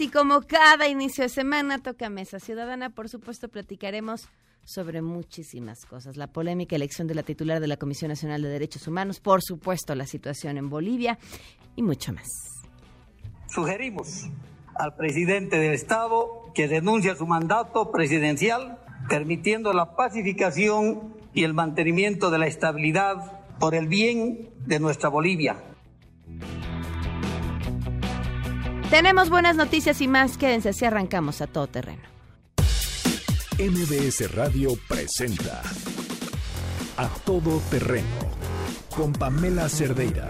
Y como cada inicio de semana toca Mesa Ciudadana, por supuesto platicaremos sobre muchísimas cosas. La polémica elección de la titular de la Comisión Nacional de Derechos Humanos, por supuesto la situación en Bolivia y mucho más. Sugerimos al presidente del Estado que denuncie su mandato presidencial, permitiendo la pacificación y el mantenimiento de la estabilidad por el bien de nuestra Bolivia. Tenemos buenas noticias y más. Quédense así arrancamos a todo terreno. MBS Radio presenta A Todo Terreno con Pamela Cerdeira.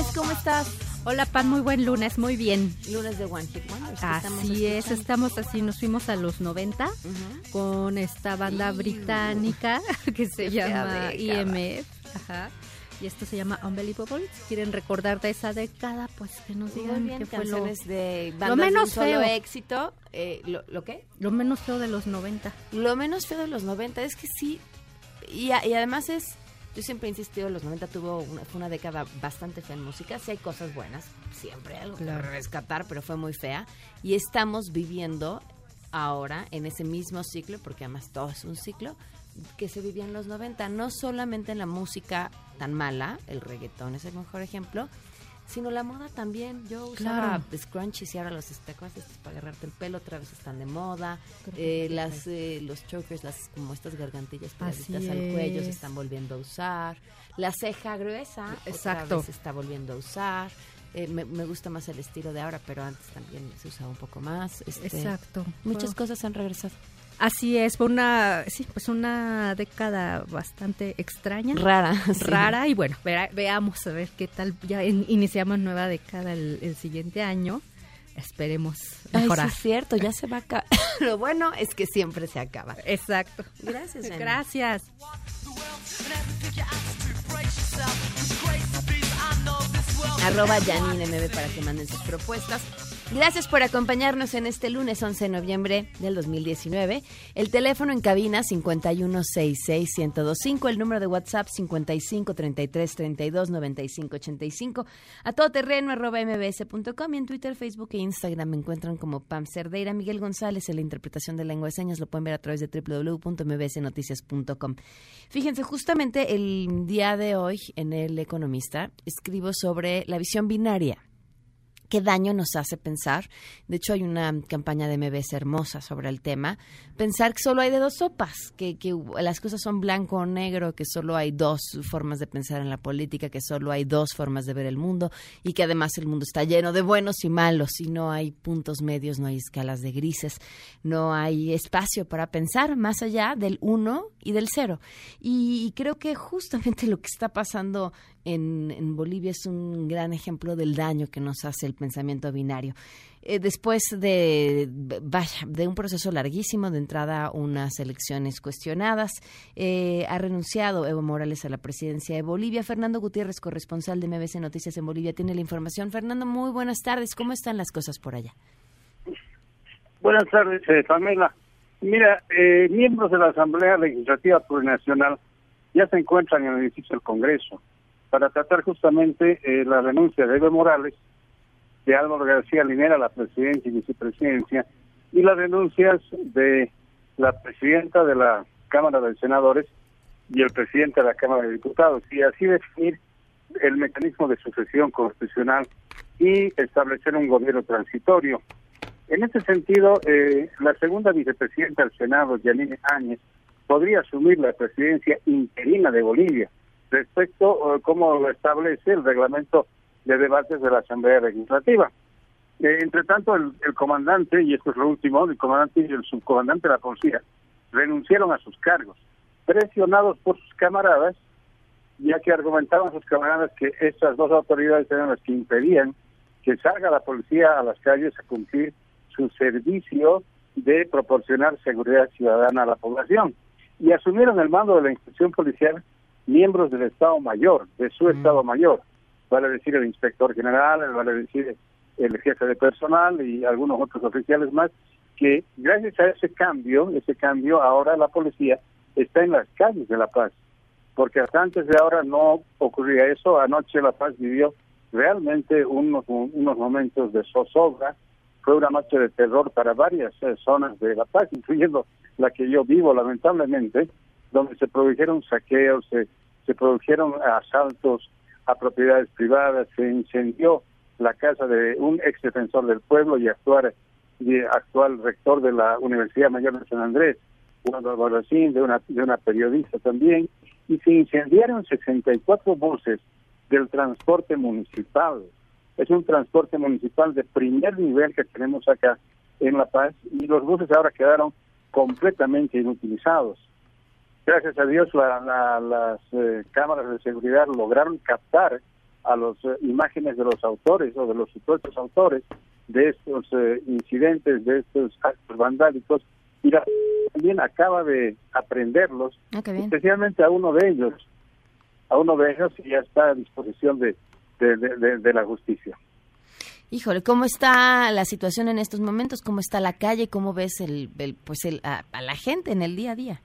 Lunes, ¿cómo estás? Hola Pan, muy buen lunes, muy bien. Lunes de One Hit Wonders. estamos Así es, estamos así, nos fuimos a los 90 Ujú. con esta banda británica que se Qué llama. IMF. Ajá. Y esto se llama Unbelievable. Si quieren recordar de esa década, pues que nos digan bien, qué fue lo, de lo menos feo. éxito. Eh, ¿lo, ¿Lo qué? lo menos feo de los 90. Lo menos feo de los 90 es que sí, y además es, yo siempre he insistido, los 90 tuvo una, fue una década bastante fea en música, sí hay cosas buenas, siempre algo Claro. que rescatar, pero fue muy fea, y estamos viviendo ahora en ese mismo ciclo, porque además todo es un ciclo, que se vivía en los 90, no solamente en la música tan mala, el reggaetón es el mejor ejemplo, sino la moda también. Yo usaba Claro. scrunchies y ahora los tacos estos para agarrarte el pelo otra vez están de moda. Eh, las eh, los chokers, las como estas gargantillas pegaditas al cuello se es. están volviendo a usar. La ceja gruesa otra Exacto. vez se está volviendo a usar. Eh, me, me gusta más el estilo de ahora, pero antes también se usaba un poco más. Este, Exacto. Muchas cosas han regresado. Así es, fue una, sí, pues una década bastante extraña. Rara. sí. rara y bueno, vera- veamos a ver qué tal. Ya in- iniciamos nueva década el, el siguiente año. Esperemos Ay, sí mejorar. es cierto, ya se va a acabar. Lo bueno es que siempre se acaba. Exacto. Gracias. Gracias. arroba Janine MB para que manden sus propuestas. Gracias por acompañarnos en este lunes 11 de noviembre del 2019. El teléfono en cabina 5166125, el número de WhatsApp 5533329585, a todoterreno arroba mbs.com y en Twitter, Facebook e Instagram me encuentran como Pam Cerdeira. Miguel González en la interpretación de lengua de señas lo pueden ver a través de www.mbsnoticias.com. Fíjense, justamente el día de hoy en El Economista escribo sobre la visión binaria. ¿Qué daño nos hace pensar? De hecho, hay una campaña de MBS hermosa sobre el tema. Pensar que solo hay de dos sopas, que, que las cosas son blanco o negro, que solo hay dos formas de pensar en la política, que solo hay dos formas de ver el mundo y que además el mundo está lleno de buenos y malos y no hay puntos medios, no hay escalas de grises, no hay espacio para pensar más allá del uno y del cero. Y creo que justamente lo que está pasando en, en Bolivia es un gran ejemplo del daño que nos hace el pensamiento binario. Eh, después de, vaya, de un proceso larguísimo, de entrada unas elecciones cuestionadas, eh, ha renunciado Evo Morales a la presidencia de Bolivia. Fernando Gutiérrez, corresponsal de MBC Noticias en Bolivia, tiene la información. Fernando, muy buenas tardes. ¿Cómo están las cosas por allá? Buenas tardes, eh, Pamela. Mira, eh, miembros de la Asamblea Legislativa Plurinacional ya se encuentran en el edificio del Congreso para tratar justamente eh, la renuncia de Evo Morales, de Álvaro García Linera la presidencia y vicepresidencia, y las renuncias de la presidenta de la Cámara de Senadores y el presidente de la Cámara de Diputados, y así definir el mecanismo de sucesión constitucional y establecer un gobierno transitorio. En este sentido, eh, la segunda vicepresidenta del Senado, Yanine Áñez, podría asumir la presidencia interina de Bolivia, respecto a cómo lo establece el reglamento de debates de la Asamblea Legislativa. Eh, entre tanto, el, comandante, y esto es lo último, el comandante y el subcomandante de la policía renunciaron a sus cargos, presionados por sus camaradas, ya que argumentaban sus camaradas que estas dos autoridades eran las que impedían que salga la policía a las calles a cumplir su servicio de proporcionar seguridad ciudadana a la población. Y asumieron el mando de la institución policial miembros del Estado Mayor, de su mm. Estado Mayor, vale decir el inspector general, vale decir el jefe de personal y algunos otros oficiales más, que gracias a ese cambio, ese cambio, ahora la policía está en las calles de La Paz, porque hasta antes de ahora no ocurría eso. Anoche La Paz vivió realmente unos, unos momentos de zozobra, fue una noche de terror para varias eh, zonas de La Paz, incluyendo la que yo vivo, lamentablemente, donde se produjeron saqueos, se, se produjeron asaltos a propiedades privadas, se incendió la casa de un ex defensor del pueblo y actual, y actual rector de la Universidad Mayor de San Andrés, Juan de una, de una periodista también, y se incendiaron 64 buses del transporte municipal. Es un transporte municipal de primer nivel que tenemos acá en La Paz y los buses ahora quedaron completamente inutilizados. Gracias a Dios las eh, cámaras de seguridad lograron captar a las eh, imágenes de los autores o de los supuestos autores de estos eh, incidentes, de estos actos vandálicos y también acaba de aprenderlos, ah, especialmente a uno de ellos, a uno de ellos y ya está a disposición de, de la justicia. Híjole, ¿cómo está la situación en estos momentos? ¿Cómo está la calle? ¿Cómo ves el, pues el, a, la gente en el día a día?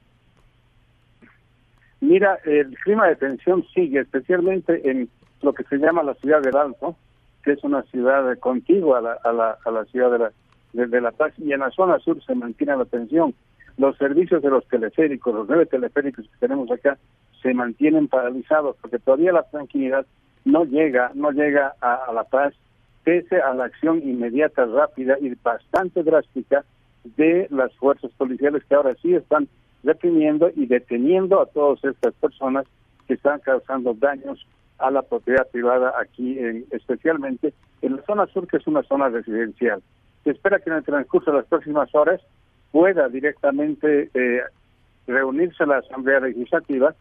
Mira, el clima de tensión sigue, especialmente en lo que se llama la ciudad del Alto, que es una ciudad contigua a la, a la, a la ciudad de la, de, la Paz, y en la zona sur se mantiene la tensión. Los servicios de los teleféricos, los nueve teleféricos que tenemos acá, se mantienen paralizados porque todavía la tranquilidad no llega, no llega a La Paz pese a la acción inmediata, rápida y bastante drástica de las fuerzas policiales que ahora sí están reprimiendo y deteniendo a todas estas personas que están causando daños a la propiedad privada aquí, en, especialmente en la zona sur, que es una zona residencial. Se espera que en el transcurso de las próximas horas pueda directamente eh, reunirse la Asamblea Legislativa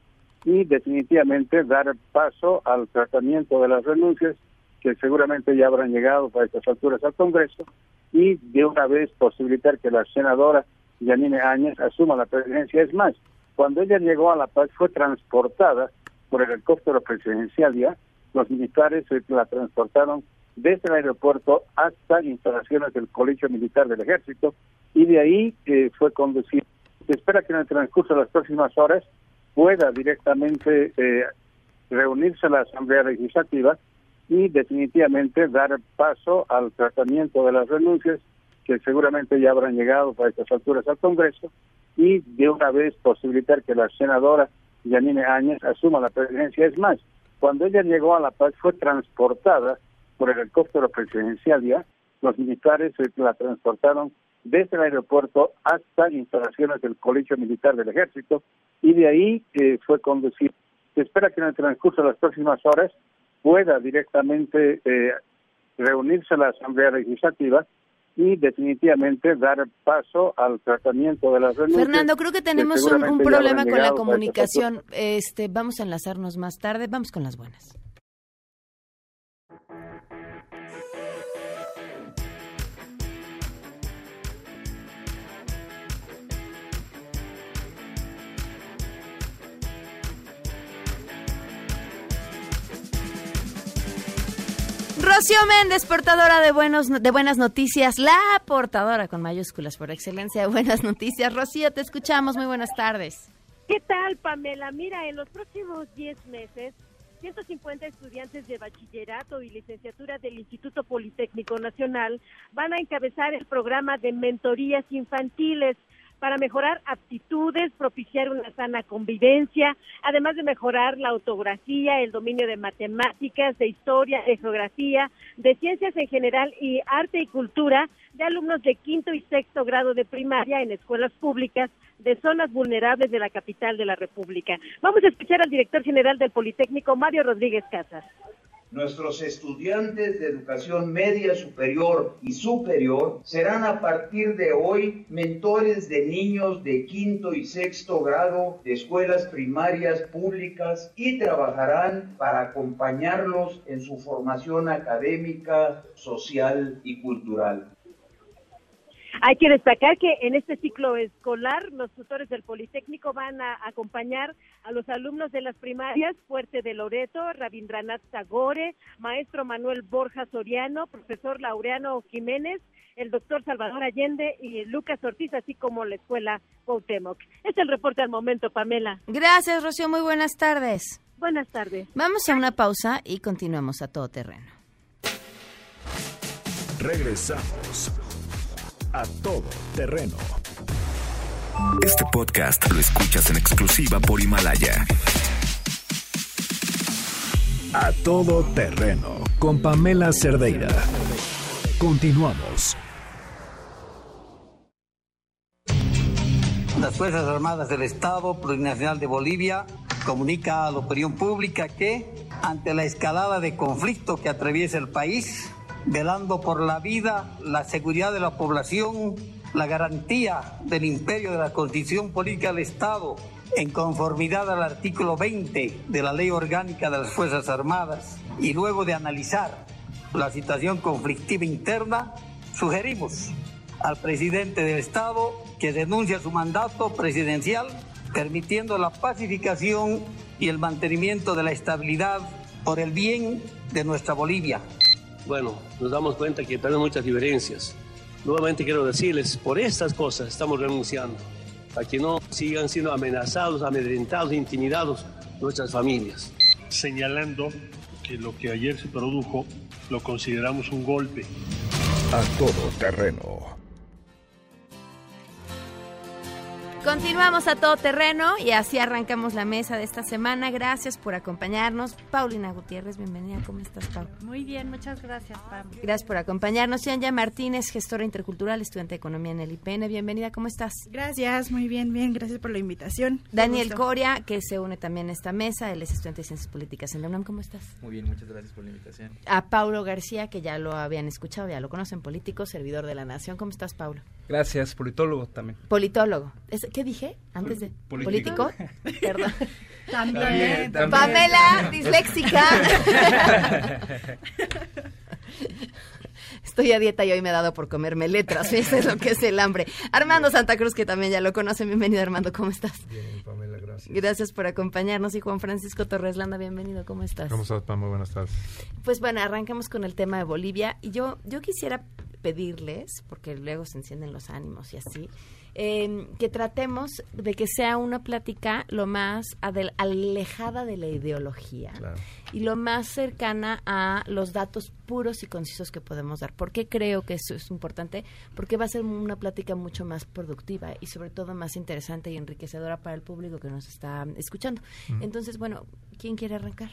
y definitivamente dar paso al tratamiento de las renuncias que seguramente ya habrán llegado para estas alturas al Congreso y de una vez posibilitar que la senadora Yanine Áñez asuma la presidencia. Es más, cuando ella llegó a La Paz fue transportada por el helicóptero presidencial ya, los militares la transportaron desde el aeropuerto hasta instalaciones del Colegio Militar del Ejército y de ahí eh, fue conducida. Se espera que en el transcurso de las próximas horas pueda directamente eh, reunirse la Asamblea Legislativa y definitivamente dar paso al tratamiento de las renuncias que seguramente ya habrán llegado para estas alturas al Congreso y de una vez posibilitar que la senadora Yanine Áñez asuma la presidencia. Es más, cuando ella llegó a La Paz fue transportada por el helicóptero presidencial ya, los militares la transportaron desde el aeropuerto hasta instalaciones del Colegio Militar del Ejército y de ahí eh, fue conducida. Se espera que en el transcurso de las próximas horas pueda directamente eh, reunirse la Asamblea Legislativa y definitivamente dar paso al tratamiento de las renuncias. Fernando, creo que tenemos un, problema con la comunicación. Este, vamos a enlazarnos más tarde. Vamos con las buenas. Rocío Méndez, portadora de, buenos, de buenas noticias, la portadora con mayúsculas por excelencia de buenas noticias. Rocío, te escuchamos, muy buenas tardes. ¿Qué tal, Pamela? Mira, en los próximos 10 meses, 150 estudiantes de bachillerato y licenciatura del Instituto Politécnico Nacional van a encabezar el programa de mentorías infantiles para mejorar aptitudes, propiciar una sana convivencia, además de mejorar la autografía, el dominio de matemáticas, de historia, de geografía, de ciencias en general y arte y cultura de alumnos de quinto y sexto grado de primaria en escuelas públicas de zonas vulnerables de la capital de la República. Vamos a escuchar al director general del Politécnico, Mario Rodríguez Casas. Nuestros estudiantes de educación media superior y superior serán a partir de hoy mentores de niños de quinto y sexto grado de escuelas primarias públicas y trabajarán para acompañarlos en su formación académica, social y cultural. Hay que destacar que en este ciclo escolar los tutores del Politécnico van a acompañar a los alumnos de las primarias Fuerte de Loreto, Rabindranath Tagore, maestro Manuel Borja Soriano, profesor Laureano Jiménez, el doctor Salvador Allende y Lucas Ortiz, así como la escuela Cuauhtémoc. Es el reporte al momento, Pamela. Gracias, Rocío. Muy buenas tardes. Buenas tardes. Vamos a una pausa y continuamos a todo terreno. Regresamos a todo terreno. Este podcast lo escuchas en exclusiva por Himalaya. A todo terreno con Pamela Cerdeira. Continuamos. Las Fuerzas Armadas del Estado Plurinacional de Bolivia comunica a la opinión pública que, ante la escalada de conflicto que atraviesa el país, velando por la vida, la seguridad de la población, la garantía del imperio de la Constitución Política del Estado, en conformidad al artículo 20 de la Ley Orgánica de las Fuerzas Armadas, y luego de analizar la situación conflictiva interna, sugerimos al presidente del Estado que denuncie su mandato presidencial, permitiendo la pacificación y el mantenimiento de la estabilidad por el bien de nuestra Bolivia bueno, nos damos cuenta que tenemos muchas diferencias. Nuevamente quiero decirles, por estas cosas estamos renunciando, a que no sigan siendo amenazados, amedrentados, intimidados nuestras familias. Señalando que lo que ayer se produjo lo consideramos un golpe. A todo terreno. Continuamos a todo terreno y así arrancamos la mesa de esta semana. Gracias por acompañarnos. Paulina Gutiérrez, bienvenida. ¿Cómo estás, Paul? Muy bien, muchas gracias, Pam. Gracias por acompañarnos. Yanya Martínez, gestora intercultural, estudiante de economía en el IPN. Bienvenida, ¿cómo estás? Gracias, muy bien, bien. Gracias por la invitación. Daniel Coria, que se une también a esta mesa. Él es estudiante de ciencias políticas en la UNAM. ¿Cómo estás? Muy bien, muchas gracias por la invitación. A Paulo García, que ya lo habían escuchado, ya lo conocen, político, servidor de la nación. ¿Cómo estás, Paulo? Gracias, politólogo también. Politólogo. ¿Qué dije antes de político? Perdón. También, también. Pamela, disléxica. Estoy a dieta y hoy me he dado por comerme letras. Eso es lo que es el hambre. Armando Santa Cruz, que también ya lo conocen. Bienvenido, Armando. ¿Cómo estás? Bien, Pamela, gracias. Gracias por acompañarnos. Y Juan Francisco Torres Landa, bienvenido. ¿Cómo estás? ¿Cómo estás, Pam? Muy buenas tardes. Pues bueno, arrancamos con el tema de Bolivia. Y yo, yo quisiera pedirles, porque luego se encienden los ánimos y así, eh, que tratemos de que sea una plática lo más alejada de la ideología Claro. y lo más cercana a los datos puros y concisos que podemos dar. ¿Por qué creo que eso es importante? Porque va a ser una plática mucho más productiva y sobre todo más interesante y enriquecedora para el público que nos está escuchando. Ujú. Entonces, bueno, ¿quién quiere arrancar?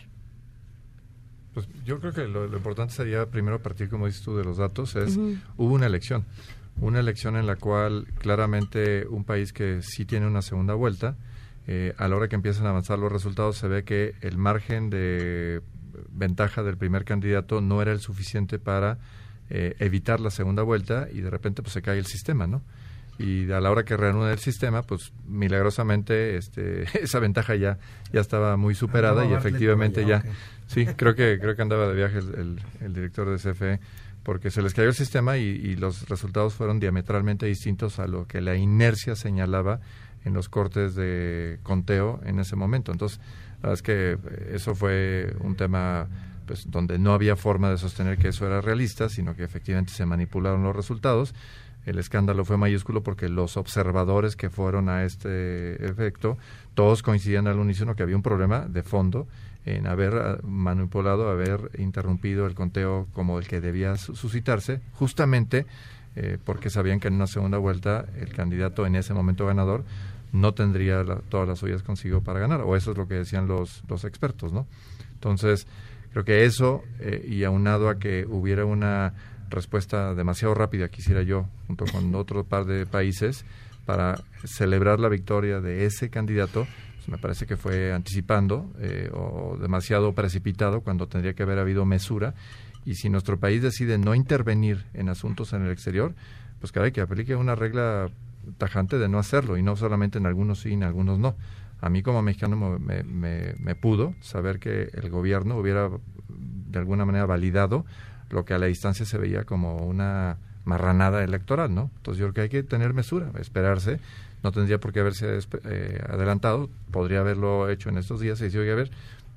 Pues yo creo que lo, lo importante sería primero partir, como dices tú, de los datos. Es Ujú. hubo una elección, una elección en la cual claramente un país que sí tiene una segunda vuelta, eh, a la hora que empiezan a avanzar los resultados se ve que el margen de ventaja del primer candidato no era el suficiente para eh, evitar la segunda vuelta y de repente pues se cae el sistema, ¿no? y a la hora que reanuda el sistema, pues milagrosamente este, esa ventaja ya, ya estaba muy superada y efectivamente ya. Sí, creo que creo que andaba de viaje el, el- director de CFE porque se les cayó el sistema y, y los resultados fueron diametralmente distintos a lo que la inercia señalaba en los cortes de conteo en ese momento. Entonces, la verdad es que eh, eso fue un tema pues donde no había forma de sostener que eso era realista, sino que efectivamente se manipularon los resultados. El escándalo fue mayúsculo porque los observadores que fueron a este efecto, todos coincidían al unísono que había un problema de fondo en haber ah, manipulado, haber interrumpido el conteo como el que debía su- suscitarse, justamente eh, porque sabían que en una segunda vuelta el candidato en ese momento ganador no tendría la- todas las ollas consigo para ganar, o eso es lo que decían los, los expertos, ¿no? Entonces, creo que eso, eh, y aunado a que hubiera una respuesta demasiado rápida, quisiera yo, junto con otro par de países, para celebrar la victoria de ese candidato, Pues me parece que fue anticipando eh, o demasiado precipitado cuando tendría que haber habido mesura. Y si nuestro país decide no intervenir en asuntos en el exterior, pues caray, que aplique una regla tajante de no hacerlo y no solamente en algunos sí y en algunos no. A mí como mexicano me, me, me pudo saber que el gobierno hubiera de alguna manera validado lo que a la distancia se veía como una marranada electoral, ¿no? Entonces yo creo que hay que tener mesura, esperarse, no tendría por qué haberse eh, adelantado, podría haberlo hecho en estos días decir, oye, a ver,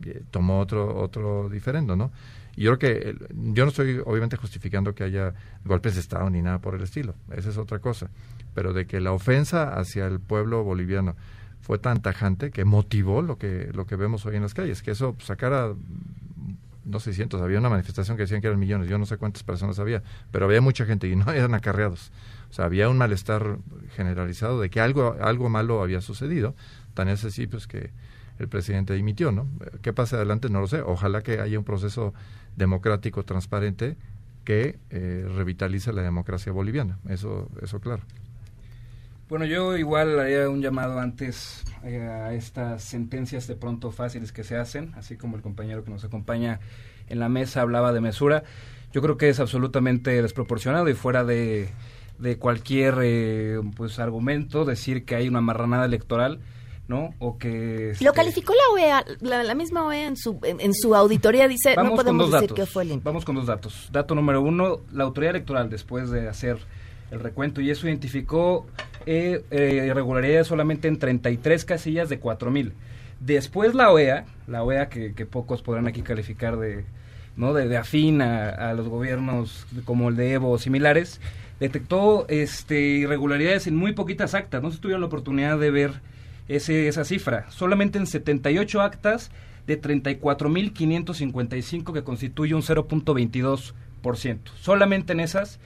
eh, tomó otro otro diferendo, ¿no? Y yo creo que yo no estoy obviamente justificando que haya golpes de Estado ni nada por el estilo, esa es otra cosa, pero de que la ofensa hacia el pueblo boliviano fue tan tajante que motivó lo que lo que vemos hoy en las calles, que eso sacara no sé cientos, había una manifestación que decían que eran millones, yo no sé cuántas personas había, pero había mucha gente y no eran acarreados. O sea, había un malestar generalizado de que algo, algo malo había sucedido, tan es así pues que el presidente dimitió, ¿no? ¿Qué pasa adelante? No lo sé. Ojalá que haya un proceso democrático transparente que eh, revitalice la democracia boliviana. Eso, eso claro. Bueno, yo igual haría un llamado antes eh, a estas sentencias de pronto fáciles que se hacen, así como el compañero que nos acompaña en la mesa hablaba de mesura. Yo creo que es absolutamente desproporcionado y fuera de, de cualquier eh, pues argumento decir que hay una marranada electoral. ¿no? O que... Lo este calificó la OEA, la, misma OEA en su, en, su auditoría dice, no podemos decir que fue limpio. Vamos con dos datos. Dato número uno, la autoridad electoral, después de hacer el recuento, y eso identificó eh, eh, irregularidades solamente en 33 casillas de 4.000. Después la OEA, la OEA que, pocos podrán aquí calificar de, ¿no? de, afín a, los gobiernos como el de Evo o similares, detectó este, irregularidades en muy poquitas actas. No se tuvieron la oportunidad de ver ese, esa cifra. Solamente en 78 actas de 34.555 que constituye un 0.22%. Solamente en esas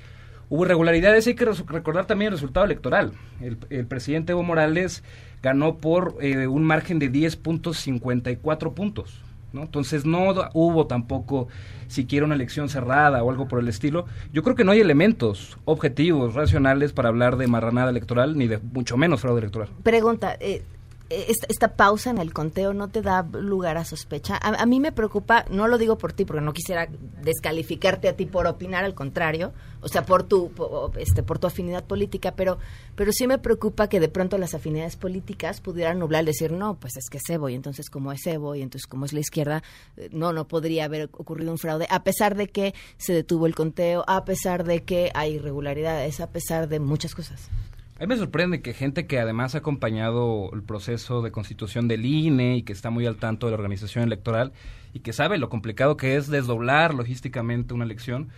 Hubo irregularidades, hay que recordar también el resultado electoral. El, presidente Evo Morales ganó por eh, un margen de 10.54 puntos. ¿no? Entonces no hubo tampoco siquiera una elección cerrada o algo por el estilo. Yo creo que no hay elementos objetivos, racionales para hablar de marranada electoral ni de mucho menos fraude electoral. Pregunta, eh, esta, pausa en el conteo no te da lugar a sospecha. A, mí me preocupa, no lo digo por ti, porque no quisiera descalificarte a ti por opinar, al contrario, o sea, por tu, este, por tu afinidad política, pero, pero sí me preocupa que de pronto las afinidades políticas pudieran nublar, decir, no, pues es que es Evo, y entonces como es Evo, y entonces como es la izquierda, eh, no, no podría haber ocurrido un fraude, a pesar de que se detuvo el conteo, a pesar de que hay irregularidades, a pesar de muchas cosas. A mí me sorprende que gente que además ha acompañado el proceso de constitución del INE y que está muy al tanto de la organización electoral y que sabe lo complicado que es desdoblar logísticamente una elección,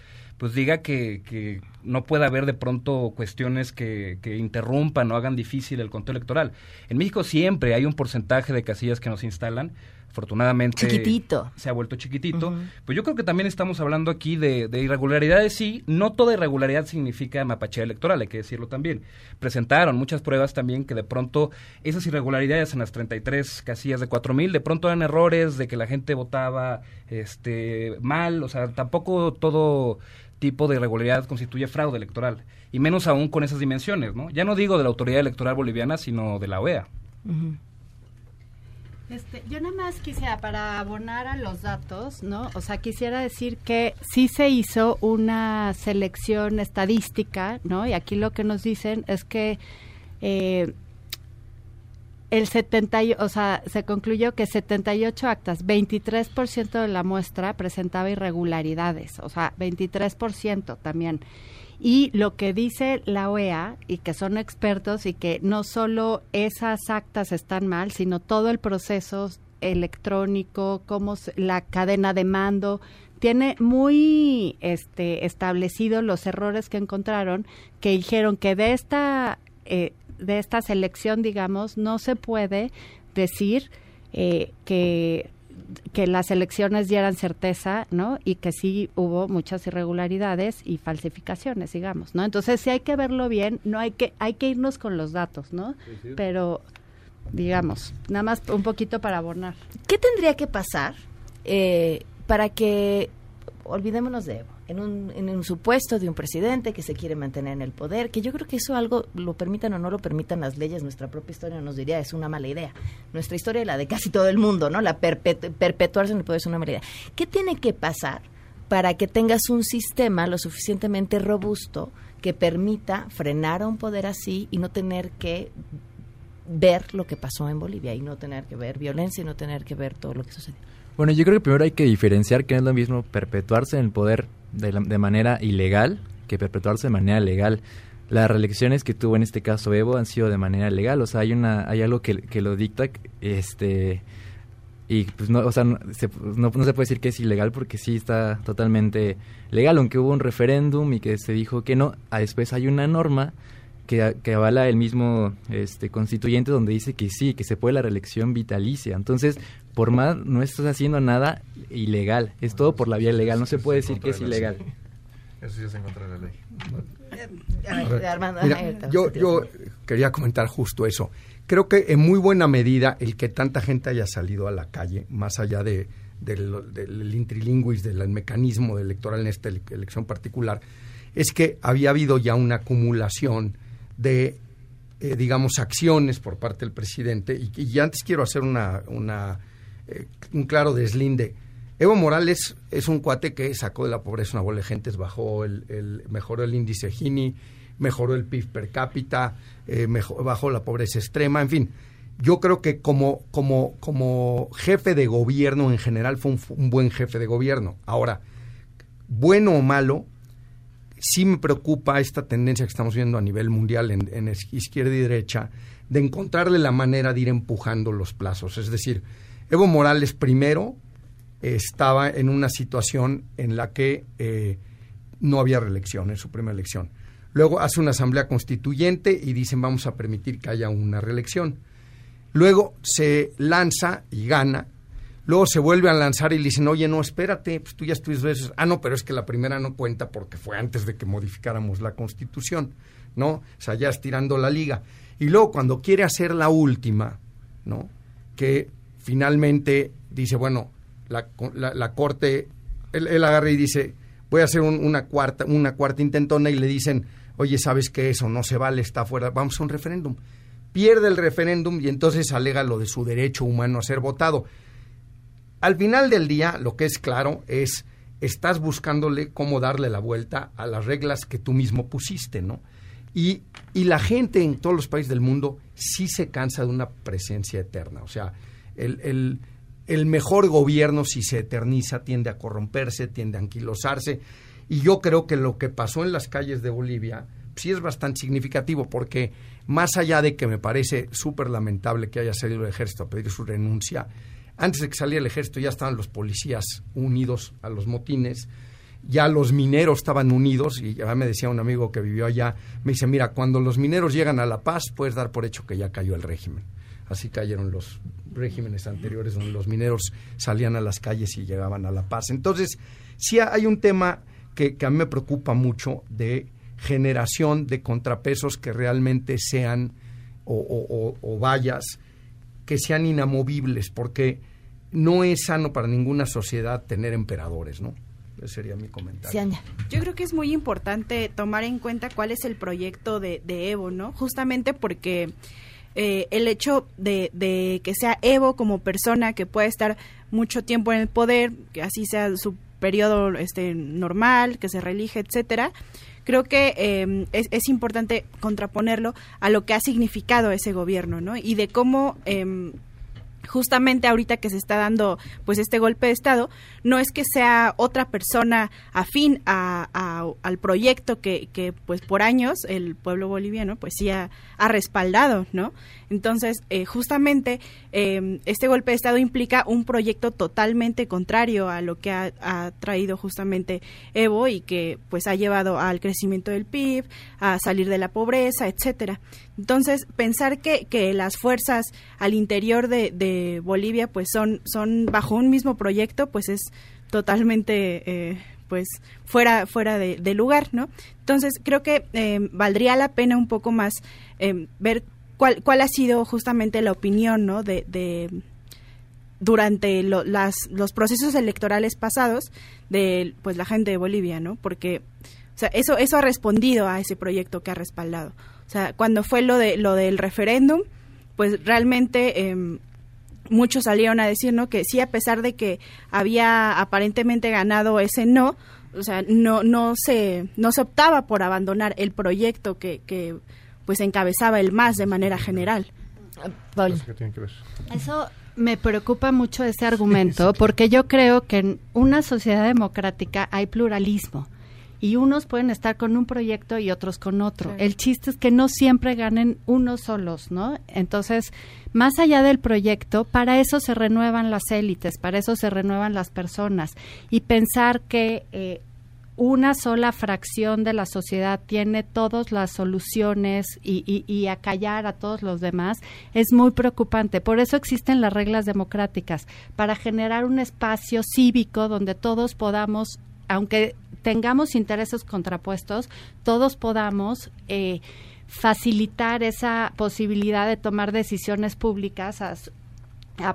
pues diga que, que no puede haber de pronto cuestiones que, que, interrumpan o hagan difícil el conteo electoral. En México siempre hay un porcentaje de casillas que nos instalan afortunadamente chiquitito. se ha vuelto chiquitito. Pues yo creo que también estamos hablando aquí de, irregularidades, sí, no toda irregularidad significa mapachea electoral, hay que decirlo también. Presentaron muchas pruebas también que de pronto esas irregularidades en las 33 casillas de 4000 de pronto eran errores de que la gente votaba este mal, o sea, tampoco todo tipo de irregularidad constituye fraude electoral, y menos aún con esas dimensiones, ¿no? Ya no digo de la autoridad electoral boliviana, sino de la OEA. Este, yo nada más quisiera, para abonar a los datos, ¿no? O sea, quisiera decir que sí se hizo una selección estadística, ¿no? Y aquí lo que nos dicen es que eh, el 70, o sea, se concluyó que 78 actas, 23% de la muestra presentaba irregularidades, o sea, 23% también. Y lo que dice la OEA, y que son expertos, y que no solo esas actas están mal, sino todo el proceso electrónico, como la cadena de mando, tiene muy este, establecido los errores que encontraron, que dijeron que de esta, eh, de esta selección, digamos, no se puede decir eh, que que las elecciones dieran certeza, ¿no? Y que sí hubo muchas irregularidades y falsificaciones, digamos, ¿no? Entonces sí hay que verlo bien, no hay que hay que irnos con los datos, ¿no? Pero digamos, nada más un poquito para abonar. ¿Qué tendría que pasar eh, para que olvidémonos de Evo? En un, en un supuesto de un presidente que se quiere mantener en el poder, que yo creo que eso algo, lo permitan o no lo permitan las leyes, nuestra propia historia nos diría es una mala idea. Nuestra historia y la de casi todo el mundo, ¿no? La perpetuarse en el poder es una mala idea. ¿Qué tiene que pasar para que tengas un sistema lo suficientemente robusto que permita frenar a un poder así y no tener que ver lo que pasó en Bolivia y no tener que ver violencia y no tener que ver todo lo que sucedió? Bueno, yo creo que primero hay que diferenciar que no es lo mismo perpetuarse en el poder de, de manera ilegal que perpetuarse de manera legal. Las reelecciones que tuvo en este caso Evo han sido de manera legal, o sea, hay una hay algo que, que lo dicta este y pues no, o sea, no se, no, se puede decir que es ilegal porque sí está totalmente legal, aunque hubo un referéndum y que se dijo que no, a después hay una norma que, que, avala el mismo este, constituyente donde dice que sí, que se puede la reelección vitalicia. Entonces, por más no estás haciendo nada ilegal, es todo por la vía legal, no se puede decir que es ilegal. Eso sí es en contra de la ley. yo, yo quería comentar justo eso. Creo que en muy buena medida el que tanta gente haya salido a la calle, más allá de, del, del intrilingüis, del mecanismo electoral en esta elección particular, es que había habido ya una acumulación de eh, digamos, acciones por parte del presidente. Y, y antes quiero hacer una, una eh, un claro deslinde. Evo Morales es un cuate que sacó de la pobreza una bola de gentes, bajó el, mejoró el índice Gini, mejoró el PIB per cápita, eh, bajó la pobreza extrema, en fin. Yo creo que como, como, como jefe de gobierno en general fue un, buen jefe de gobierno. Ahora, bueno o malo, sí me preocupa esta tendencia que estamos viendo a nivel mundial en, en izquierda y derecha de encontrarle la manera de ir empujando los plazos. Es decir, Evo Morales primero estaba en una situación en la que eh, no había reelección en su primera elección. Luego hace una asamblea constituyente y dicen vamos a permitir que haya una reelección. Luego se lanza y gana. Luego se vuelve a lanzar y le dicen, oye, no, espérate, pues tú ya estuviste. Ah, no, pero es que la primera no cuenta porque fue antes de que modificáramos la constitución, ¿no? O sea, ya estirando la liga. Y luego cuando quiere hacer la última, ¿no? Que finalmente dice, bueno, la, la, corte, él, agarra y dice, voy a hacer una, cuarta, una cuarta intentona y le dicen, oye, ¿sabes qué? Eso no se vale, está fuera, vamos a un referéndum. Pierde el referéndum y entonces alega lo de su derecho humano a ser votado. Al final del día, lo que es claro es, estás buscándole cómo darle la vuelta a las reglas que tú mismo pusiste, ¿no? Y, y la gente en todos los países del mundo sí se cansa de una presencia eterna. O sea, el, el, mejor gobierno, si se eterniza, tiende a corromperse, tiende a anquilosarse. Y yo creo que lo que pasó en las calles de Bolivia sí es bastante significativo, porque más allá de que me parece súper lamentable que haya salido el ejército a pedir su renuncia, antes de que saliera el ejército ya estaban los policías unidos a los motines, ya los mineros estaban unidos, y ya me decía un amigo que vivió allá, me dice, mira, cuando los mineros llegan a La Paz, puedes dar por hecho que ya cayó el régimen. Así cayeron los regímenes anteriores donde los mineros salían a las calles y llegaban a la paz. Entonces, sí hay un tema que, a mí me preocupa mucho de generación de contrapesos que realmente sean o, vallas que sean inamovibles, porque no es sano para ninguna sociedad tener emperadores, ¿no? Ese sería mi comentario. Yo creo que es muy importante tomar en cuenta cuál es el proyecto de, de Evo, ¿no? Justamente porque eh, el hecho de, de, que sea Evo como persona que pueda estar mucho tiempo en el poder, que así sea su periodo este normal, que se reelige, etcétera, creo que eh, es, importante contraponerlo a lo que ha significado ese gobierno, ¿no? Y de cómo eh, justamente ahorita que se está dando pues este golpe de estado no es que sea otra persona afín a, al proyecto que, que, pues por años el pueblo boliviano pues sí ha, respaldado no entonces eh, justamente em, este golpe de estado implica un proyecto totalmente contrario a lo que ha, ha, traído justamente Evo y que pues ha llevado al crecimiento del PIB a salir de la pobreza etcétera. Entonces, pensar que, que las fuerzas al interior de, de, Bolivia pues son, son bajo un mismo proyecto, pues es totalmente eh, pues fuera, fuera de, lugar, ¿no? Entonces, creo que eh, valdría la pena un poco más eh, ver cuál, cuál ha sido justamente la opinión, ¿no? De, durante las, los procesos electorales pasados de pues la gente de Bolivia, ¿no? Porque o sea, eso eso ha respondido a ese proyecto que ha respaldado. O sea, cuando fue lo de lo del referéndum, pues realmente eh, muchos salieron a decir, ¿no? Que sí, a pesar de que había aparentemente ganado ese no, o sea, no no se no se optaba por abandonar el proyecto que, que pues encabezaba el MAS de manera general. Eso me preocupa mucho ese argumento porque yo creo que en una sociedad democrática hay pluralismo y unos pueden estar con un proyecto y otros con otro. El chiste es que no siempre ganen unos solos, ¿no? Entonces, más allá del proyecto, para eso se renuevan las élites, para eso se renuevan las personas y pensar que eh, una sola fracción de la sociedad tiene todas las soluciones y, y, y, acallar a todos los demás es muy preocupante. Por eso existen las reglas democráticas, para generar un espacio cívico donde todos podamos, aunque tengamos intereses contrapuestos, todos podamos eh, facilitar esa posibilidad de tomar decisiones públicas a,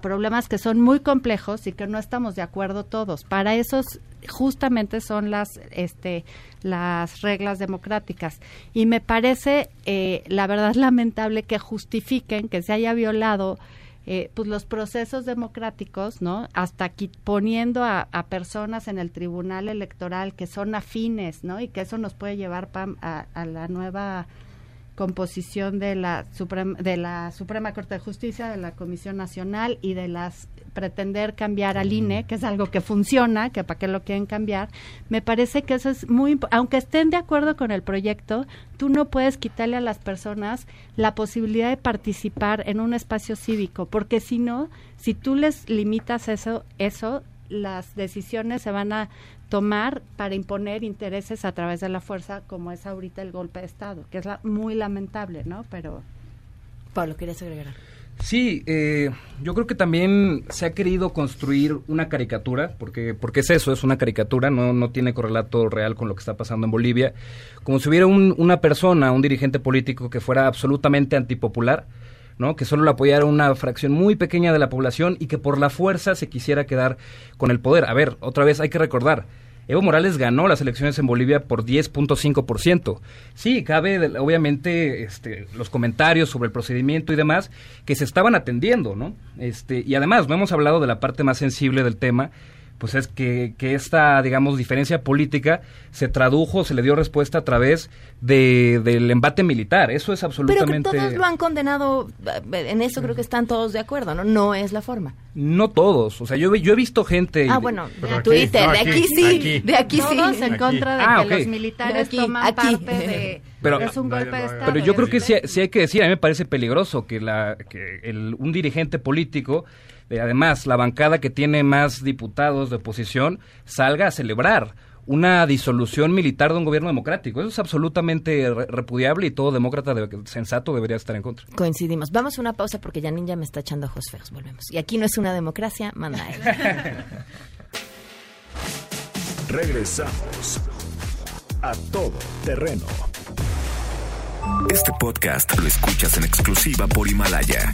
problemas que son muy complejos y que no estamos de acuerdo todos. Para eso justamente son las este las reglas democráticas y me parece eh, la verdad lamentable que justifiquen que se haya violado eh, pues los procesos democráticos, ¿no? Hasta aquí poniendo a, a, personas en el tribunal electoral que son afines, ¿no? Y que eso nos puede llevar Pam, a, a la nueva composición de la Suprema, de la Suprema Corte de Justicia, de la Comisión Nacional y de las pretender cambiar al INE, que es algo que funciona, que para qué lo quieren cambiar, me parece que eso es muy aunque estén de acuerdo con el proyecto, tú no puedes quitarle a las personas la posibilidad de participar en un espacio cívico, porque si no, si tú les limitas eso, eso las decisiones se van a tomar para imponer intereses a través de la fuerza, como es ahorita el golpe de Estado, que es la, muy lamentable, ¿no? Pero... Pablo, ¿querías agregar? Sí, eh, yo creo que también se ha querido construir una caricatura, porque, porque es eso, es una caricatura, no, no tiene correlato real con lo que está pasando en Bolivia, como si hubiera un, una persona, un dirigente político que fuera absolutamente antipopular, ¿no? que solo lo apoyara una fracción muy pequeña de la población y que por la fuerza se quisiera quedar con el poder. A ver, otra vez hay que recordar, Evo Morales ganó las elecciones en Bolivia por 10.5%. Sí, cabe obviamente este, los comentarios sobre el procedimiento y demás que se estaban atendiendo, ¿no? Este, y además no hemos hablado de la parte más sensible del tema, pues es que, que, esta, digamos, diferencia política se tradujo, se le dio respuesta a través de, del embate militar. Eso es absolutamente... Pero que todos lo han condenado, eh, en eso creo que están todos de acuerdo, ¿no? No es la forma. No todos, o sea, yo, yo he visto gente... Ah, bueno, de Twitter, no, aquí, de aquí sí, aquí. de aquí sí. Todos en contra de ah, que okay. los militares aquí, toman aquí. parte de... Pero, es un golpe de Estado. Pero yo creo que sí, sí, hay que decir, a mí me parece peligroso que, la, que el, un dirigente político eh, además la bancada que tiene más diputados de oposición salga a celebrar una disolución militar de un gobierno democrático. Eso es absolutamente re repudiable y todo demócrata de sensato debería estar en contra. Coincidimos. Vamos a una pausa porque Janine ya me está echando ojos feos. Volvemos. Y aquí no es una democracia, manda él. Regresamos a todo terreno. Este podcast lo escuchas en exclusiva por Himalaya.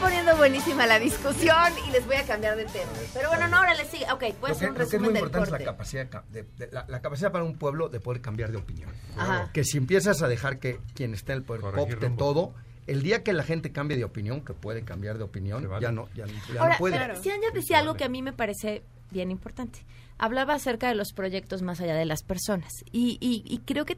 Poniendo buenísima la discusión y les voy a cambiar de tema. Pero bueno, no, ahora les sigue. Ok, pues un resumen lo que es muy del importante corte. es la capacidad, de, de, la, la, capacidad para un pueblo de poder cambiar de opinión. Ajá. Que si empiezas a dejar que quien está en el poder Corregir opte rumbo. todo, el día que la gente cambie de opinión, que puede cambiar de opinión, vale. ya no, ya, ya Ahora, no puede. pero Cian ya decía algo que a mí me parece bien importante. Hablaba acerca de los proyectos más allá de las personas. Y, y, y creo que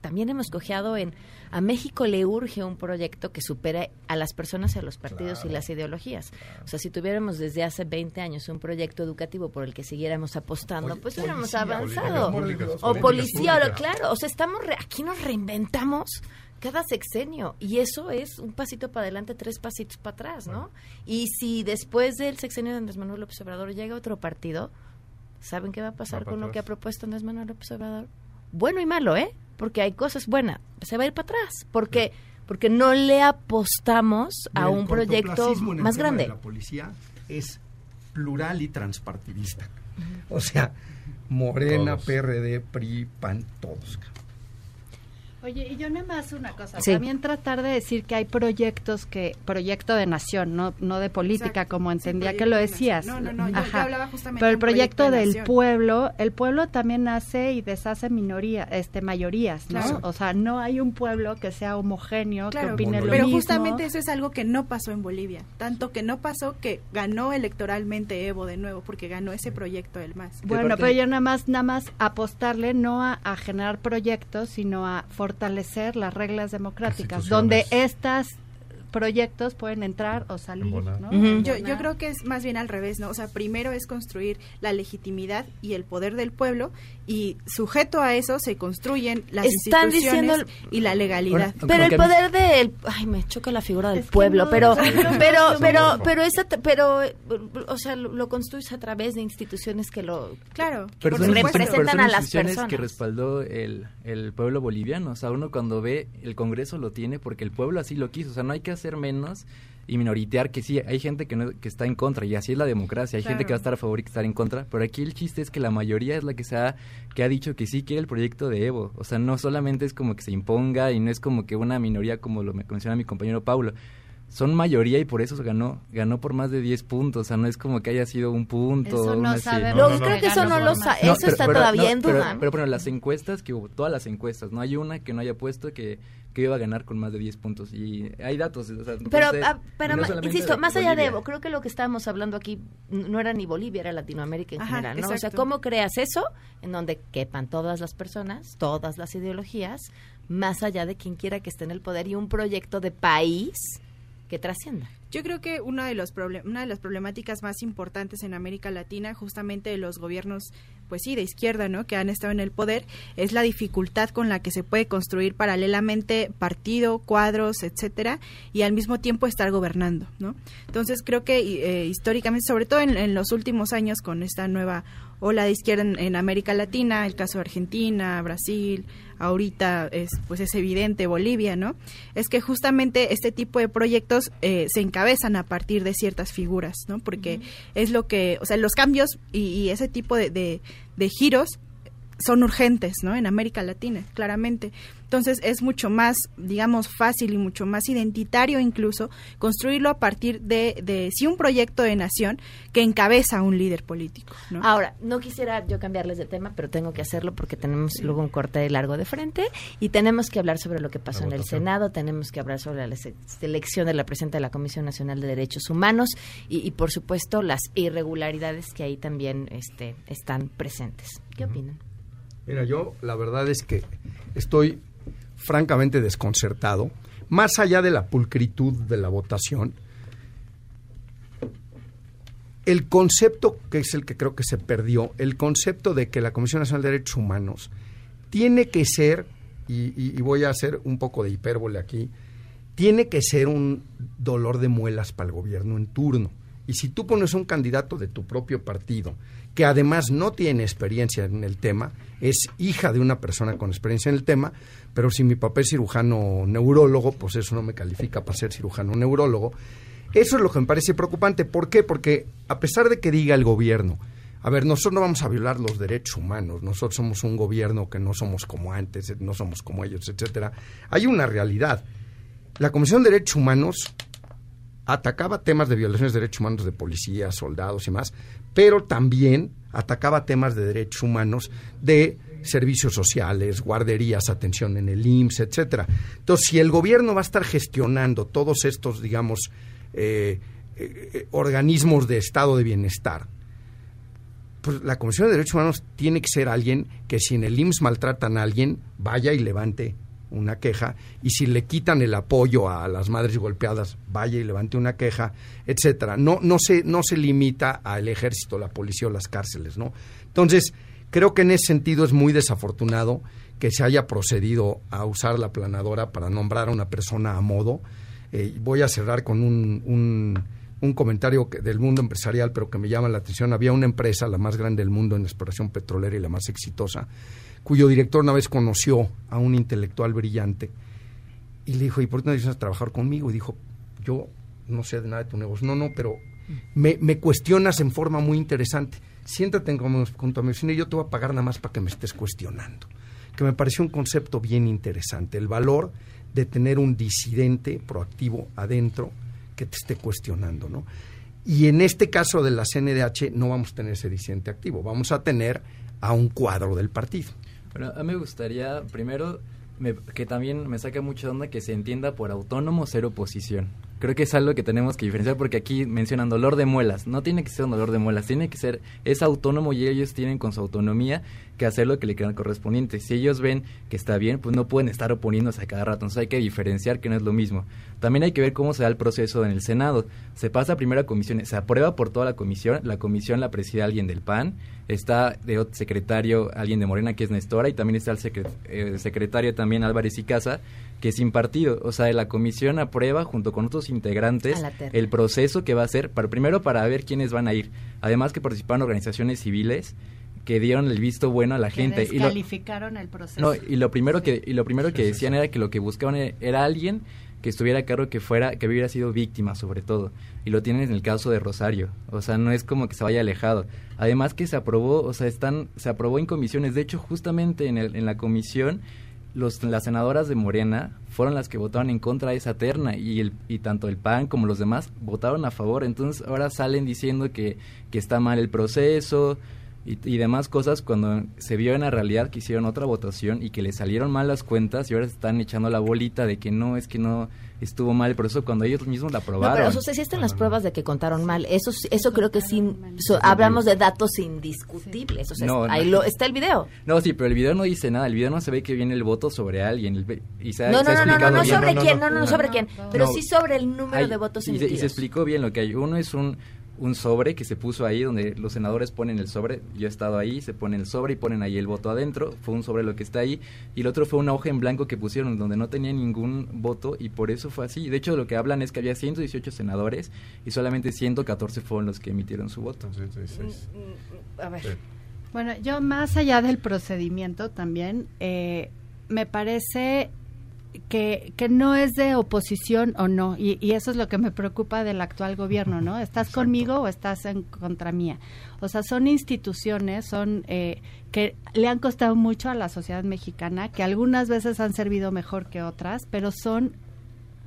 también hemos cojeado en... A México le urge un proyecto que supere a las personas a los partidos Claro. y las ideologías. O sea, si tuviéramos desde hace 20 años un proyecto educativo por el que siguiéramos apostando, pues hubiéramos avanzado. públicas, o policía, o claro. O sea, estamos re- aquí nos reinventamos cada sexenio y eso es un pasito para adelante, tres pasitos para atrás, ¿no? Y si después del sexenio de Andrés Manuel López Obrador llega otro partido, ¿saben qué va a pasar Va con lo que ha propuesto Andrés Manuel López Obrador? bueno y malo, ¿eh? Porque hay cosas buenas, se va a ir para atrás, porque porque no le apostamos a un proyecto más grande. la policía es plural y transpartidista. O sea, Morena, PRD, PRI, PAN, todos. Oye, y yo nada más una cosa, también tratar de decir que hay proyectos que, proyecto de nación, no, no de política, como entendía que lo decías. No, no, no, yo, hablaba justamente Pero el proyecto, del pueblo, el pueblo también hace y deshace minoría, este, mayorías, ¿no? O sea, no hay un pueblo que sea homogéneo, que opine lo Pero mismo. justamente eso es algo que no pasó en Bolivia, tanto que no pasó que ganó electoralmente Evo de nuevo, porque ganó ese proyecto el más. Bueno, pero yo nada más, nada más apostarle no a, a generar proyectos, sino a fortalecer fortalecer las reglas democráticas, donde estas proyectos pueden entrar o salir. ¿no? yo, yo, creo que es más bien al revés, ¿no? O sea, primero es construir la legitimidad y el poder del pueblo y sujeto a eso se construyen las Están instituciones y la legalidad. pero el poder del ay me choca la figura del pueblo, pero pero pero pero esa pero o sea lo, lo, construyes a través de instituciones que lo claro que representan a las personas que respaldó el el pueblo boliviano, o sea, uno cuando ve el Congreso lo tiene porque el pueblo así lo quiso, o sea, no hay que hacer menos y minoritear que sí, hay gente que, no, que está en contra y así es la democracia, hay Claro. gente que va a estar a favor y que estar en contra, pero aquí el chiste es que la mayoría es la que se ha, que ha dicho que sí quiere el proyecto de Evo, o sea, no solamente es como que se imponga y no es como que una minoría como lo menciona mi compañero Paulo, son mayoría y por eso se ganó, ganó por más de 10 puntos, o sea, no es como que haya sido un punto. Eso no sabemos. Yo creo que eso no lo sa- no, eso pero- está pero- todavía en no, pero- duda. Pero, bueno, las encuestas que hubo, todas las encuestas, no hay una que no haya puesto que, que iba a ganar con más de 10 puntos. Y hay datos. o sea, Pero, ah, pero no ma- insisto, más allá de. Evo, creo que lo que estábamos hablando aquí no era ni Bolivia, era Latinoamérica en Ajá, general, ¿no? O sea. ¿cómo creas eso en donde quepan todas las personas, todas las ideologías, más allá de quien quiera que esté en el poder y un proyecto de país que trascienda? Yo creo que una de, los una de las problemáticas más importantes en América Latina, justamente de los gobiernos, pues sí, de izquierda, ¿no? Que han estado en el poder, es la dificultad con la que se puede construir paralelamente partido, cuadros, etcétera, y al mismo tiempo estar gobernando, ¿no? Entonces creo que eh, históricamente, sobre todo en, en los últimos años, con esta nueva ola de izquierda en, en América Latina, el caso de Argentina, Brasil, ahorita es pues es evidente Bolivia, ¿no? Es que justamente este tipo de proyectos eh, se encabezan a partir de ciertas figuras, ¿no? Porque es lo que, o sea, los cambios y, y ese tipo de, de, de giros son urgentes, ¿no? En América Latina, claramente. Entonces es mucho más, digamos, fácil y mucho más identitario incluso construirlo a partir de, de sí un proyecto de nación que encabeza a un líder político, ¿no? Ahora, no quisiera yo cambiarles de tema, pero tengo que hacerlo porque tenemos luego un corte largo de frente y tenemos que hablar sobre lo que pasó La en el. Senado, tenemos que hablar sobre la selección de la presidenta de la Comisión Nacional de Derechos Humanos y, y, por supuesto las irregularidades que ahí también este, están presentes. ¿Qué opinan? Mira, yo la verdad es que estoy francamente desconcertado, más allá de la pulcritud de la votación, el concepto, que es el que creo que se perdió, el concepto de que la Comisión Nacional de Derechos Humanos tiene que ser, y, y- voy a hacer un poco de hipérbole aquí, tiene que ser un dolor de muelas para el gobierno en turno. Y si tú pones un candidato de tu propio partido, que además no tiene experiencia en el tema, es hija de una persona con experiencia en el tema, pero si mi papá es cirujano neurólogo, pues eso no me califica para ser cirujano neurólogo. Eso es lo que me parece preocupante. ¿Por qué? Porque a pesar de que diga el gobierno, a ver, nosotros no vamos a violar los derechos humanos, nosotros somos un gobierno que no somos como antes, no somos como ellos, etcétera. Hay una realidad. La Comisión de Derechos Humanos atacaba temas de violaciones de derechos humanos de policías, soldados y más, pero también atacaba temas de derechos humanos de servicios sociales, guarderías, atención en el IMSS, etcétera. Entonces, si el gobierno va a estar gestionando todos estos, digamos, eh, eh, organismos de estado de bienestar, pues la Comisión de Derechos Humanos tiene que ser alguien que si en el IMSS maltratan a alguien, vaya y levante una queja, y si le quitan el apoyo a las madres golpeadas, vaya y levante una queja, etcétera. No, no se, no se limita al ejército, la policía o las cárceles, ¿no? Entonces, creo que en ese sentido es muy desafortunado que se haya procedido a usar la planadora para nombrar a una persona a modo. Eh, voy a cerrar con un, un un comentario que, del mundo empresarial, pero que me llama la atención. Había una empresa, la más grande del mundo en exploración petrolera y la más exitosa, cuyo director una vez conoció a un intelectual brillante y le dijo, ¿y por qué no a trabajar conmigo? Y dijo, yo no sé de nada de tu negocio. No, no, pero me, cuestionas en forma muy interesante. Siéntate como, junto a mi oficina y yo te voy a pagar nada más para que me estés cuestionando. Que me pareció un concepto bien interesante. El valor de tener un disidente proactivo adentro que te esté cuestionando, ¿no? Y en este caso de la CNDH no vamos a tener ese disidente activo, vamos a tener a un cuadro del partido. Bueno, a mí me gustaría primero me- que también me saca mucho de onda que se entienda por autónomo ser oposición. Creo que es algo que tenemos que diferenciar porque aquí mencionan dolor de muelas. No tiene que ser un dolor de muelas, tiene que ser, es autónomo y ellos tienen con su autonomía que hacer lo que le crean correspondiente. Si ellos ven que está bien, pues no pueden estar oponiéndose a cada rato. Entonces hay que diferenciar que no es lo mismo. También hay que ver cómo se da el proceso en el Senado. Se pasa a comisiones, se aprueba por toda la comisión. La comisión la preside alguien del PAN. Está de secretario alguien de Morena que es Nestora y también está el secre- eh, secretario también Álvarez y Casa que es sin partido. O sea, la comisión aprueba junto con otros integrantes el proceso que va a ser, para, primero para ver quiénes van a ir. Además que participaron organizaciones civiles que dieron el visto bueno a la Que gente. Y lo, el proceso. no, y lo primero que y lo primero que decían era que lo que buscaban e- era alguien que estuviera a cargo que fuera que hubiera sido víctima sobre todo y lo tienen en el caso de Rosario o sea no es como que se vaya alejado además que se aprobó o sea están se aprobó en comisiones de hecho justamente en el, en la comisión los, las senadoras de Morena fueron las que votaron en contra de esa terna y, el, y tanto el PAN como los demás votaron a favor. Entonces ahora salen diciendo que, que está mal el proceso y, demás cosas cuando se vio en la realidad que hicieron otra votación y que le salieron mal las cuentas y ahora están echando la bolita de que no, es que no estuvo mal el proceso cuando ellos mismos la No, aprobaron. pero eso sí están las pruebas de que contaron mal. Eso, sí- eso creo que sí. so- hablamos de datos indiscutibles. O sea, No, no. ahí lo, está el video. No, sí, pero el video no dice nada. El video no se ve que viene el voto sobre alguien. el y se No, se no, no, no, no, no sobre quién, no, no, no sobre quién, pero No. sí sobre el número Hay- de votos y se, y se explicó bien lo que hay. Uno es un, un sobre que se puso ahí donde los senadores ponen el sobre. Yo he estado ahí, se pone el sobre y ponen ahí el voto adentro. Fue un sobre lo que está ahí. Y el otro fue una hoja en blanco que pusieron donde no tenía ningún voto y por eso fue así. De hecho, lo que hablan es que había 118 senadores y solamente 114 fueron los que emitieron su voto. A ver. Bueno, yo más allá del procedimiento también, eh, me parece que, que no es de oposición o no, y, y eso es lo que me preocupa del actual gobierno, ¿no? ¿Estás conmigo o estás en contra mía? O sea, son instituciones, son eh, que le han costado mucho a la sociedad mexicana, que algunas veces han servido mejor que otras, pero son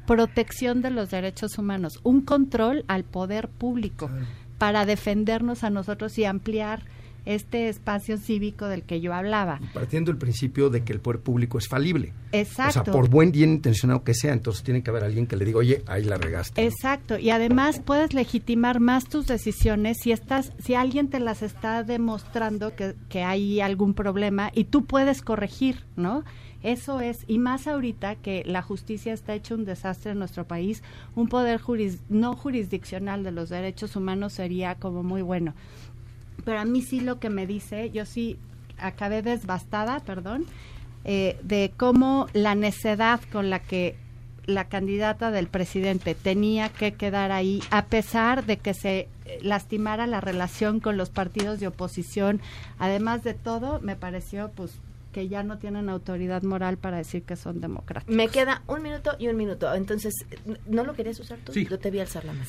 protección de los derechos humanos, un control al poder público para defendernos a nosotros y ampliar este espacio cívico del que yo hablaba. Partiendo del principio de que el poder público es falible. Exacto. O sea, por buen bien intencionado que sea, entonces tiene que haber alguien que le diga, oye, ahí la regaste. Exacto, y además puedes legitimar más tus decisiones si estás, si alguien te las está demostrando que, que hay algún problema y tú puedes corregir, ¿no? Eso es, y más ahorita que la justicia está hecho un desastre en nuestro país, un poder juris- no jurisdiccional de los derechos humanos sería como muy bueno. Pero a mí sí lo que me dice, yo sí acabé desbastada, perdón, eh, de cómo la necedad con la que la candidata del presidente tenía que quedar ahí, a pesar de que se lastimara la relación con los partidos de oposición. Además de todo, me pareció pues que ya no tienen autoridad moral para decir que son demócratas. Me queda un minuto y un minuto. Entonces, ¿no lo querías usar tú? Sí. Yo te vi alzar la mano.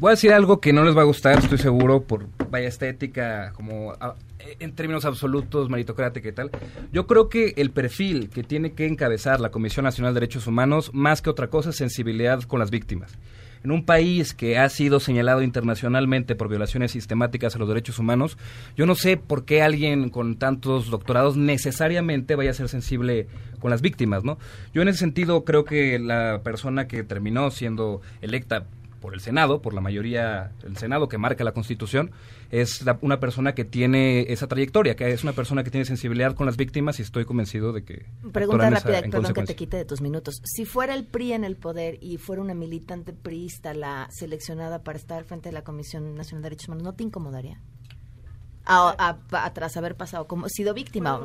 Voy a decir algo que no les va a gustar, estoy seguro, por vaya estética, como en términos absolutos, meritocrática y tal. Yo creo que el perfil que tiene que encabezar la Comisión Nacional de Derechos Humanos, más que otra cosa, es sensibilidad con las víctimas. En un país que ha sido señalado internacionalmente por violaciones sistemáticas a los derechos humanos, yo no sé por qué alguien con tantos doctorados necesariamente vaya a ser sensible con las víctimas, ¿no? Yo en ese sentido creo que la persona que terminó siendo electa por el Senado, por la mayoría, el Senado que marca la Constitución, es la- una persona que tiene esa trayectoria, que es una persona que tiene sensibilidad con las víctimas y estoy convencido de que... Pregunta esa- rápida, en perdón que te quite de tus minutos. Si fuera el PRI en el poder y fuera una militante priista la seleccionada para estar frente de la Comisión Nacional de Derechos Humanos, ¿no te incomodaría? A, tras haber pasado, como sido víctima.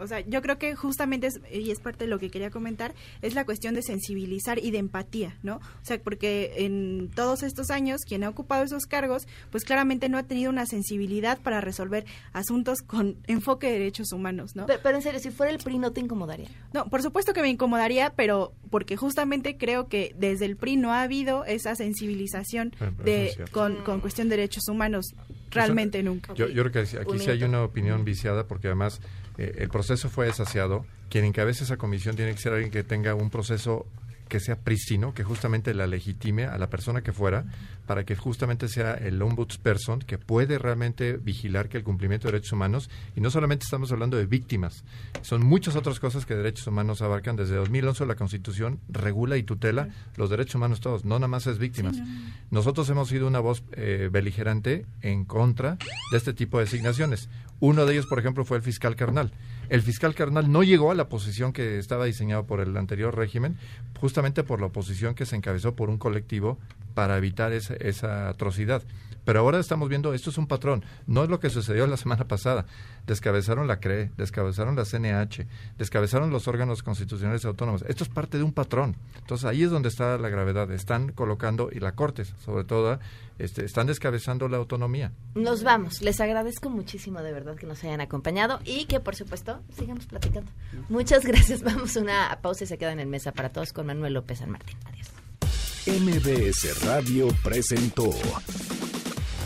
O sea, yo creo que justamente, es, y es parte de lo que quería comentar, es la cuestión de sensibilizar y de empatía, ¿no? O sea, porque en todos estos años, quien ha ocupado esos cargos, pues claramente no ha tenido una sensibilidad para resolver asuntos con enfoque de derechos humanos, ¿no? Pero, en serio, si fuera el PRI, ¿no te incomodaría? No, por supuesto que me incomodaría, pero porque justamente creo que desde el PRI no ha habido esa sensibilización de, con, con cuestión de derechos humanos realmente nunca. Yo, creo que aquí sí hay una opinión viciada porque además eh, el proceso fue desasiado. Quien encabece esa comisión tiene que ser alguien que tenga un proceso que sea prístino, que justamente la legitime a la persona que fuera, para que justamente sea el ombudsperson que puede realmente vigilar que el cumplimiento de derechos humanos, y no solamente estamos hablando de víctimas, son muchas otras cosas que derechos humanos abarcan. Desde 2011 la Constitución regula y tutela los derechos humanos todos, no nada más es víctimas. Nosotros hemos sido una voz eh, beligerante en contra de este tipo de designaciones. Uno de ellos, por ejemplo, fue el fiscal carnal. El fiscal carnal no llegó a la posición que estaba diseñado por el anterior régimen, justamente por la oposición que se encabezó por un colectivo para evitar esa, esa atrocidad. Pero ahora estamos viendo, esto es un patrón, no es lo que sucedió la semana pasada. Descabezaron la CRE, descabezaron la CNH, descabezaron los órganos constitucionales autónomos. Esto es parte de un patrón. Entonces ahí es donde está la gravedad. Están colocando, y la Corte sobre todo, este, están descabezando la autonomía. Nos vamos. Les agradezco muchísimo de verdad que nos hayan acompañado y que por supuesto sigamos platicando. Muchas gracias. Vamos a una pausa y se quedan en mesa para todos con Manuel López San Martín. Adiós. MBS Radio presentó